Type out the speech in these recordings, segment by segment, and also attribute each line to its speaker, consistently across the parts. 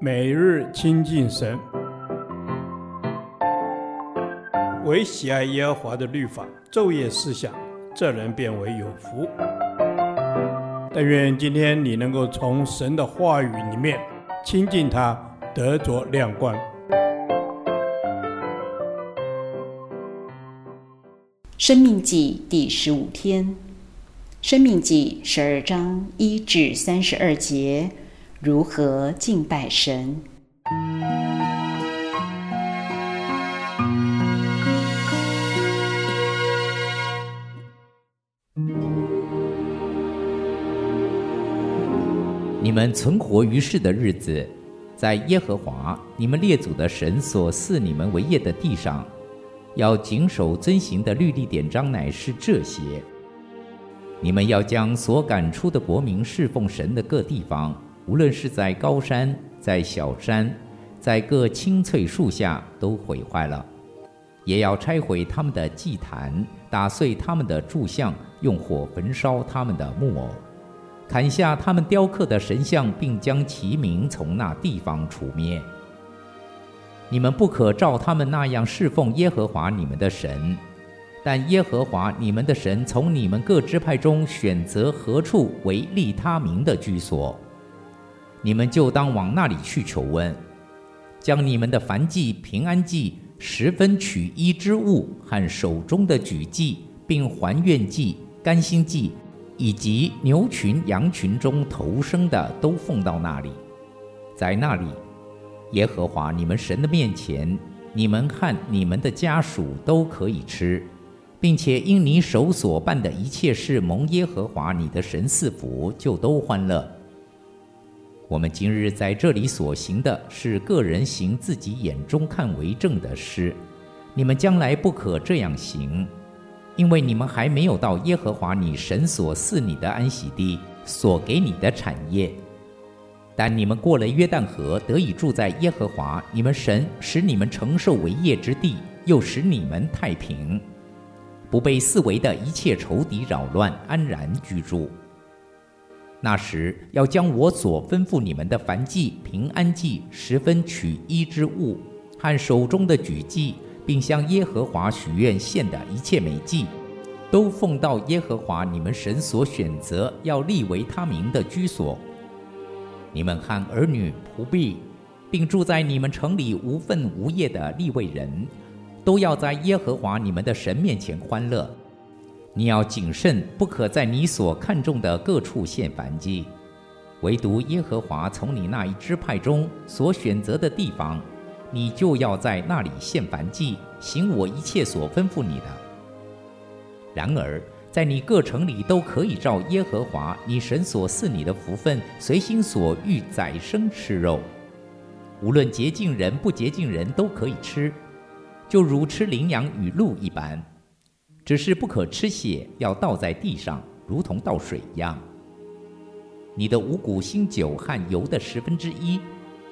Speaker 1: 每日亲近神，唯喜爱耶和华的律法，昼夜思想，这人便为有福。但愿今天你能够从神的话语里面亲近他，得着亮光。
Speaker 2: 生命记第十五天，生命记十二章一至三十二节。如何敬拜神？
Speaker 3: 你们存活于世的日子，在耶和华你们列祖的神所赐你们为业的地上，要谨守遵行的律例典章乃是这些：你们要将所赶出的国民侍奉神的各地方。无论是在高山，在小山，在各青翠树下，都毁坏了；也要拆毁他们的祭坛，打碎他们的柱像，用火焚烧他们的木偶，砍下他们雕刻的神像，并将其名从那地方除灭。你们不可照他们那样侍奉耶和华你们的神，但耶和华你们的神从你们各支派中选择何处为立他名的居所。你们就当往那里去求问，将你们的燔祭、平安祭、十分取一之物和手中的举祭，并还愿祭、甘心祭，以及牛群、羊群中头生的，都奉到那里。在那里，耶和华你们神的面前，你们和你们的家属都可以吃，并且因你手所办的一切事蒙耶和华你的神赐福，就都欢乐。我们今日在这里所行的是个人行自己眼中看为正的事，你们将来不可这样行，因为你们还没有到耶和华你神所赐你的安息地，所给你的产业。但你们过了约旦河，得以住在耶和华你们神使你们承受为业之地，又使你们太平，不被四围的一切仇敌扰乱，安然居住。那时要将我所吩咐你们的燔祭、平安祭、十分取一之物和手中的举祭，并向耶和华许愿献的一切美祭，都奉到耶和华你们神所选择要立为他名的居所。你们和儿女仆婢，并住在你们城里无分无业的立位人，都要在耶和华你们的神面前欢乐。你要谨慎，不可在你所看中的各处献燔祭，唯独耶和华从你那一支派中所选择的地方，你就要在那里献燔祭，行我一切所吩咐你的。然而，在你各城里都可以照耶和华你神所赐你的福分，随心所欲宰牲吃肉，无论洁净人不洁净人都可以吃，就如吃羚羊与鹿一般。只是不可吃血，要倒在地上，如同倒水一样。你的五谷新酒和油的十分之一，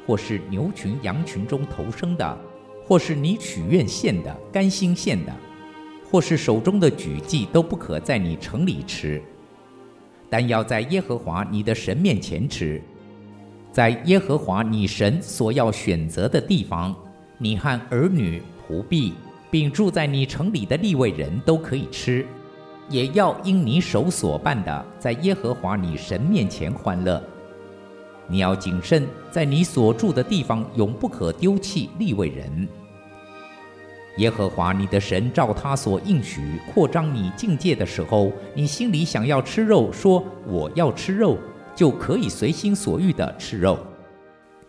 Speaker 3: 或是牛群羊群中头生的，或是你许愿献的、甘心献的，或是手中的举祭，都不可在你城里吃，但要在耶和华你的神面前吃，在耶和华你神所要选择的地方，你和儿女仆婢。并住在你城里的利未人都可以吃，也要因你手所办的，在耶和华你神面前欢乐。你要谨慎，在你所住的地方永不可丢弃利未人。耶和华你的神照他所应许扩张你境界的时候，你心里想要吃肉，说我要吃肉，就可以随心所欲地吃肉。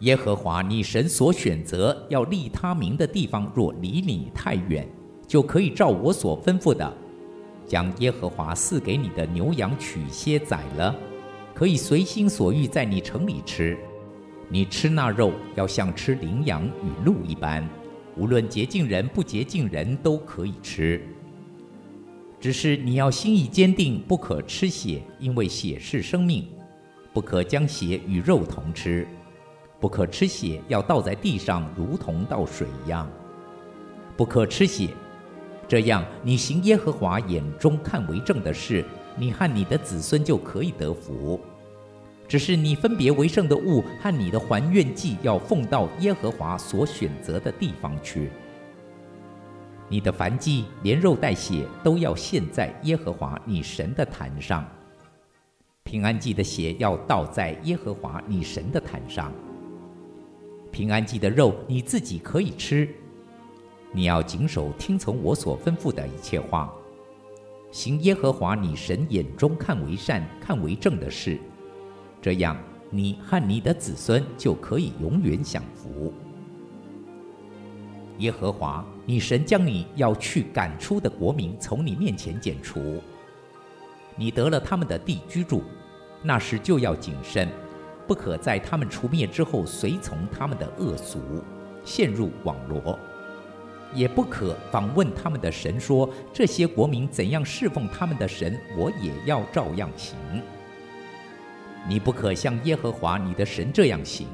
Speaker 3: 耶和华你神所选择要立他名的地方，若离你太远，就可以照我所吩咐的，将耶和华赐给你的牛羊取些宰了，可以随心所欲在你城里吃。你吃那肉，要像吃羚羊与鹿一般，无论洁净人不洁净人都可以吃。只是你要心意坚定，不可吃血，因为血是生命，不可将血与肉同吃。不可吃血，要倒在地上，如同倒水一样。不可吃血，这样你行耶和华眼中看为正的事，你和你的子孙就可以得福。只是你分别为圣的物和你的还愿祭要奉到耶和华所选择的地方去。你的燔祭连肉带血都要献在耶和华你神的坛上。平安祭的血要倒在耶和华你神的坛上。平安祭的肉你自己可以吃，你要谨守听从我所吩咐的一切话，行耶和华你神眼中看为善、看为正的事，这样你和你的子孙就可以永远享福。耶和华你神将你要去赶出的国民从你面前剪除，你得了他们的地居住，那时就要谨慎。不可在他们除灭之后随从他们的恶俗，陷入网罗；也不可访问他们的神，说这些国民怎样侍奉他们的神，我也要照样行。你不可像耶和华你的神这样行，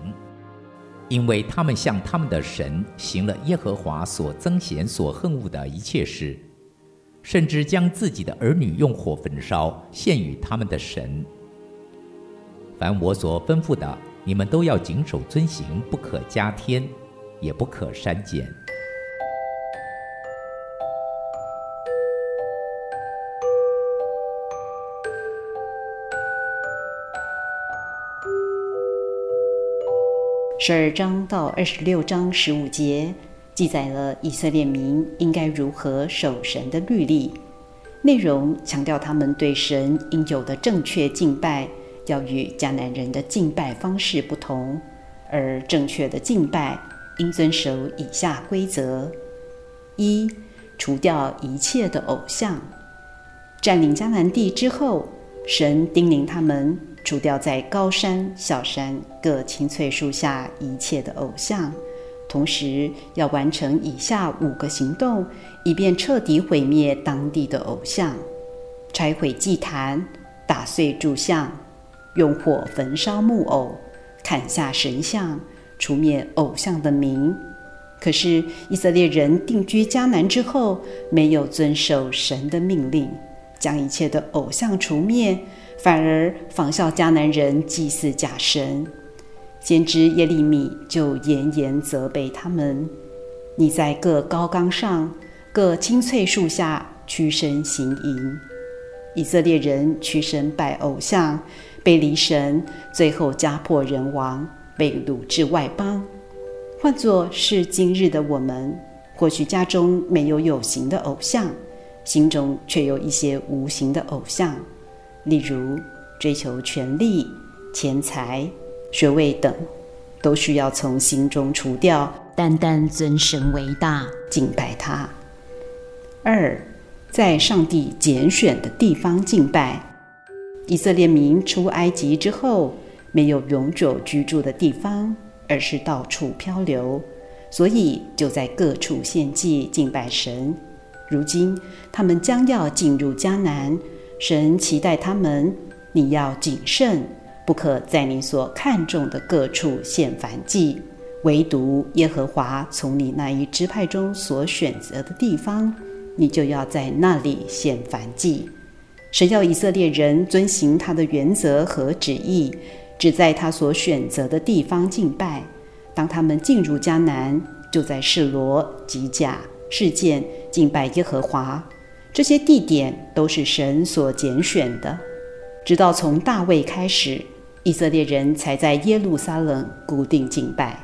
Speaker 3: 因为他们向他们的神行了耶和华所憎嫌、所恨恶的一切事，甚至将自己的儿女用火焚烧，献与他们的神。凡我所吩咐的，你们都要谨守遵行，不可加添，也不可删减。
Speaker 2: 十二章到二十六章十五节记载了以色列民应该如何守神的律例，内容强调他们对神应有的正确敬拜。要与迦南人的敬拜方式不同，而正确的敬拜应遵守以下规则：一、除掉一切的偶像。占领迦南地之后，神叮咛他们除掉在高山、小山各青翠树下一切的偶像，同时要完成以下五个行动，以便彻底毁灭当地的偶像：拆毁祭坛，打碎柱像。用火焚烧木偶，砍下神像，除灭偶像的名。可是以色列人定居迦南之后，没有遵守神的命令，将一切的偶像除灭，反而仿效迦南人祭祀假神。先知耶利米就严严责备他们：你在各高岗上、各青翠树下屈身行淫。以色列人屈身拜偶像。背离神，最后家破人亡，被掳至外邦。换作是今日的我们，或许家中没有有形的偶像，心中却有一些无形的偶像，例如追求权力、钱财、学位等，都需要从心中除掉，单单尊神为大，敬拜他。二，在上帝拣选的地方敬拜。以色列民出埃及之后，没有永久居住的地方，而是到处漂流，所以就在各处献祭敬拜神。如今他们将要进入迦南，神期待他们：你要谨慎，不可在你所看重的各处献燔祭，唯独耶和华从你那一支派中所选择的地方，你就要在那里献燔祭。神要以色列人遵行他的原则和旨意，只在他所选择的地方敬拜。当他们进入迦南，就在示罗、吉甲、示剑敬拜耶和华。这些地点都是神所拣选的。直到从大卫开始，以色列人才在耶路撒冷固定敬拜。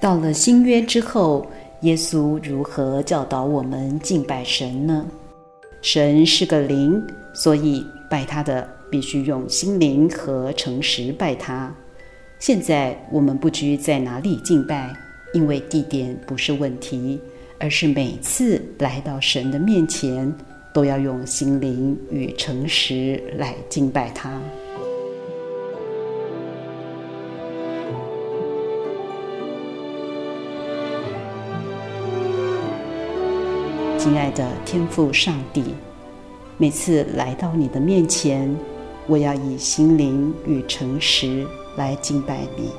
Speaker 2: 到了新约之后，耶稣如何教导我们敬拜神呢？神是个灵。所以拜他的必须用心灵和诚实拜他。现在我们不拘在哪里敬拜，因为地点不是问题，而是每次来到神的面前，都要用心灵与诚实来敬拜他。亲爱的天父上帝。每次来到你的面前，我要以心灵与诚实来敬拜你，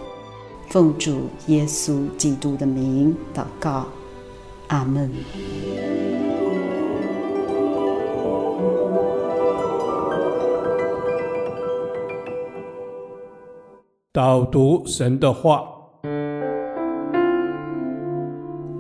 Speaker 2: 奉主耶稣基督的名祷告，阿门。
Speaker 1: 导读神的话，《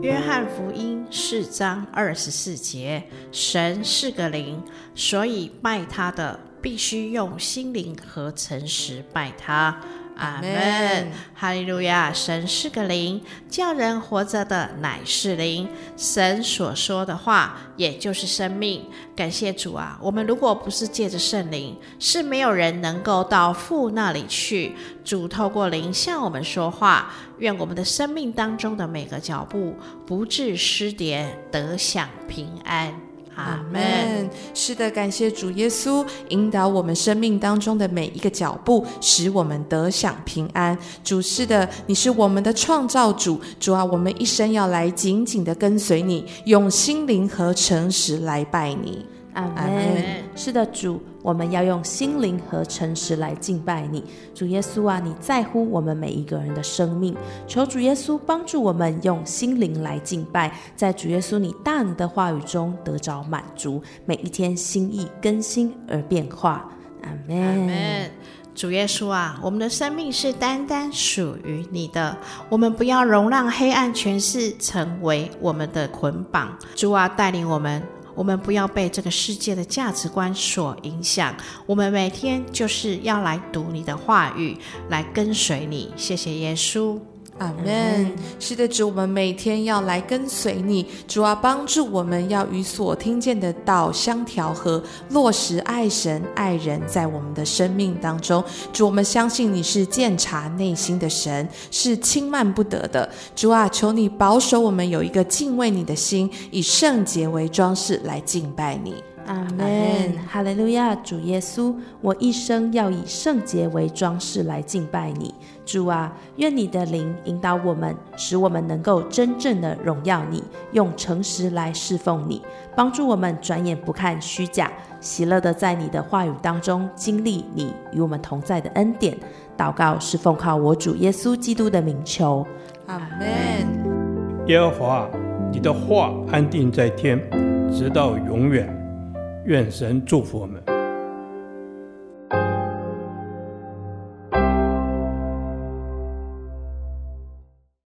Speaker 4: 约翰福音》四章二十四节：神是个灵，所以拜他的必须用心灵和诚实拜他。阿门，哈利路亚！神是个灵，叫人活着的乃是灵。神所说的话，也就是生命。感谢主啊！我们如果不是借着圣灵，是没有人能够到父那里去。主透过灵向我们说话，愿我们的生命当中的每个脚步不致失跌，得享平安。阿门。
Speaker 5: 是的，感谢主耶稣引导我们生命当中的每一个脚步，使我们得享平安。主是的，你是我们的创造主。主啊，我们一生要来紧紧的跟随你，用心灵和诚实来拜你。
Speaker 6: 阿门。是的，主。我们要用心灵和诚实来敬拜你，主耶稣啊！你在乎我们每一个人的生命，求主耶稣帮助我们用心灵来敬拜，在主耶稣你大能的话语中得着满足，每一天心意更新而变化。阿门。
Speaker 4: 主耶稣啊，我们的生命是单单属于你的，我们不要容让黑暗权势成为我们的捆绑。主啊，带领我们。我们不要被这个世界的价值观所影响。我们每天就是要来读你的话语，来跟随你。谢谢耶稣。
Speaker 5: 阿门。是的，主，我们每天要来跟随你，主啊，帮助我们要与所听见的道相调和，落实爱神爱人，在我们的生命当中。主，我们相信你是鉴察内心的神，是轻慢不得的。主啊，求你保守我们有一个敬畏你的心，以圣洁为装饰来敬拜你。
Speaker 6: 阿门。哈利路亚，主耶稣，我一生要以圣洁为装饰来敬拜你。主啊，愿你的灵引导我们，使我们能够真正的荣耀你，用诚实来侍奉你，帮助我们转眼不看虚假，喜乐的在你的话语当中经历你与我们同在的恩典。祷告是奉靠我主耶稣基督的名求。
Speaker 5: 阿门。
Speaker 1: 耶和华，你的话安定在天，直到永远。愿神祝福我们。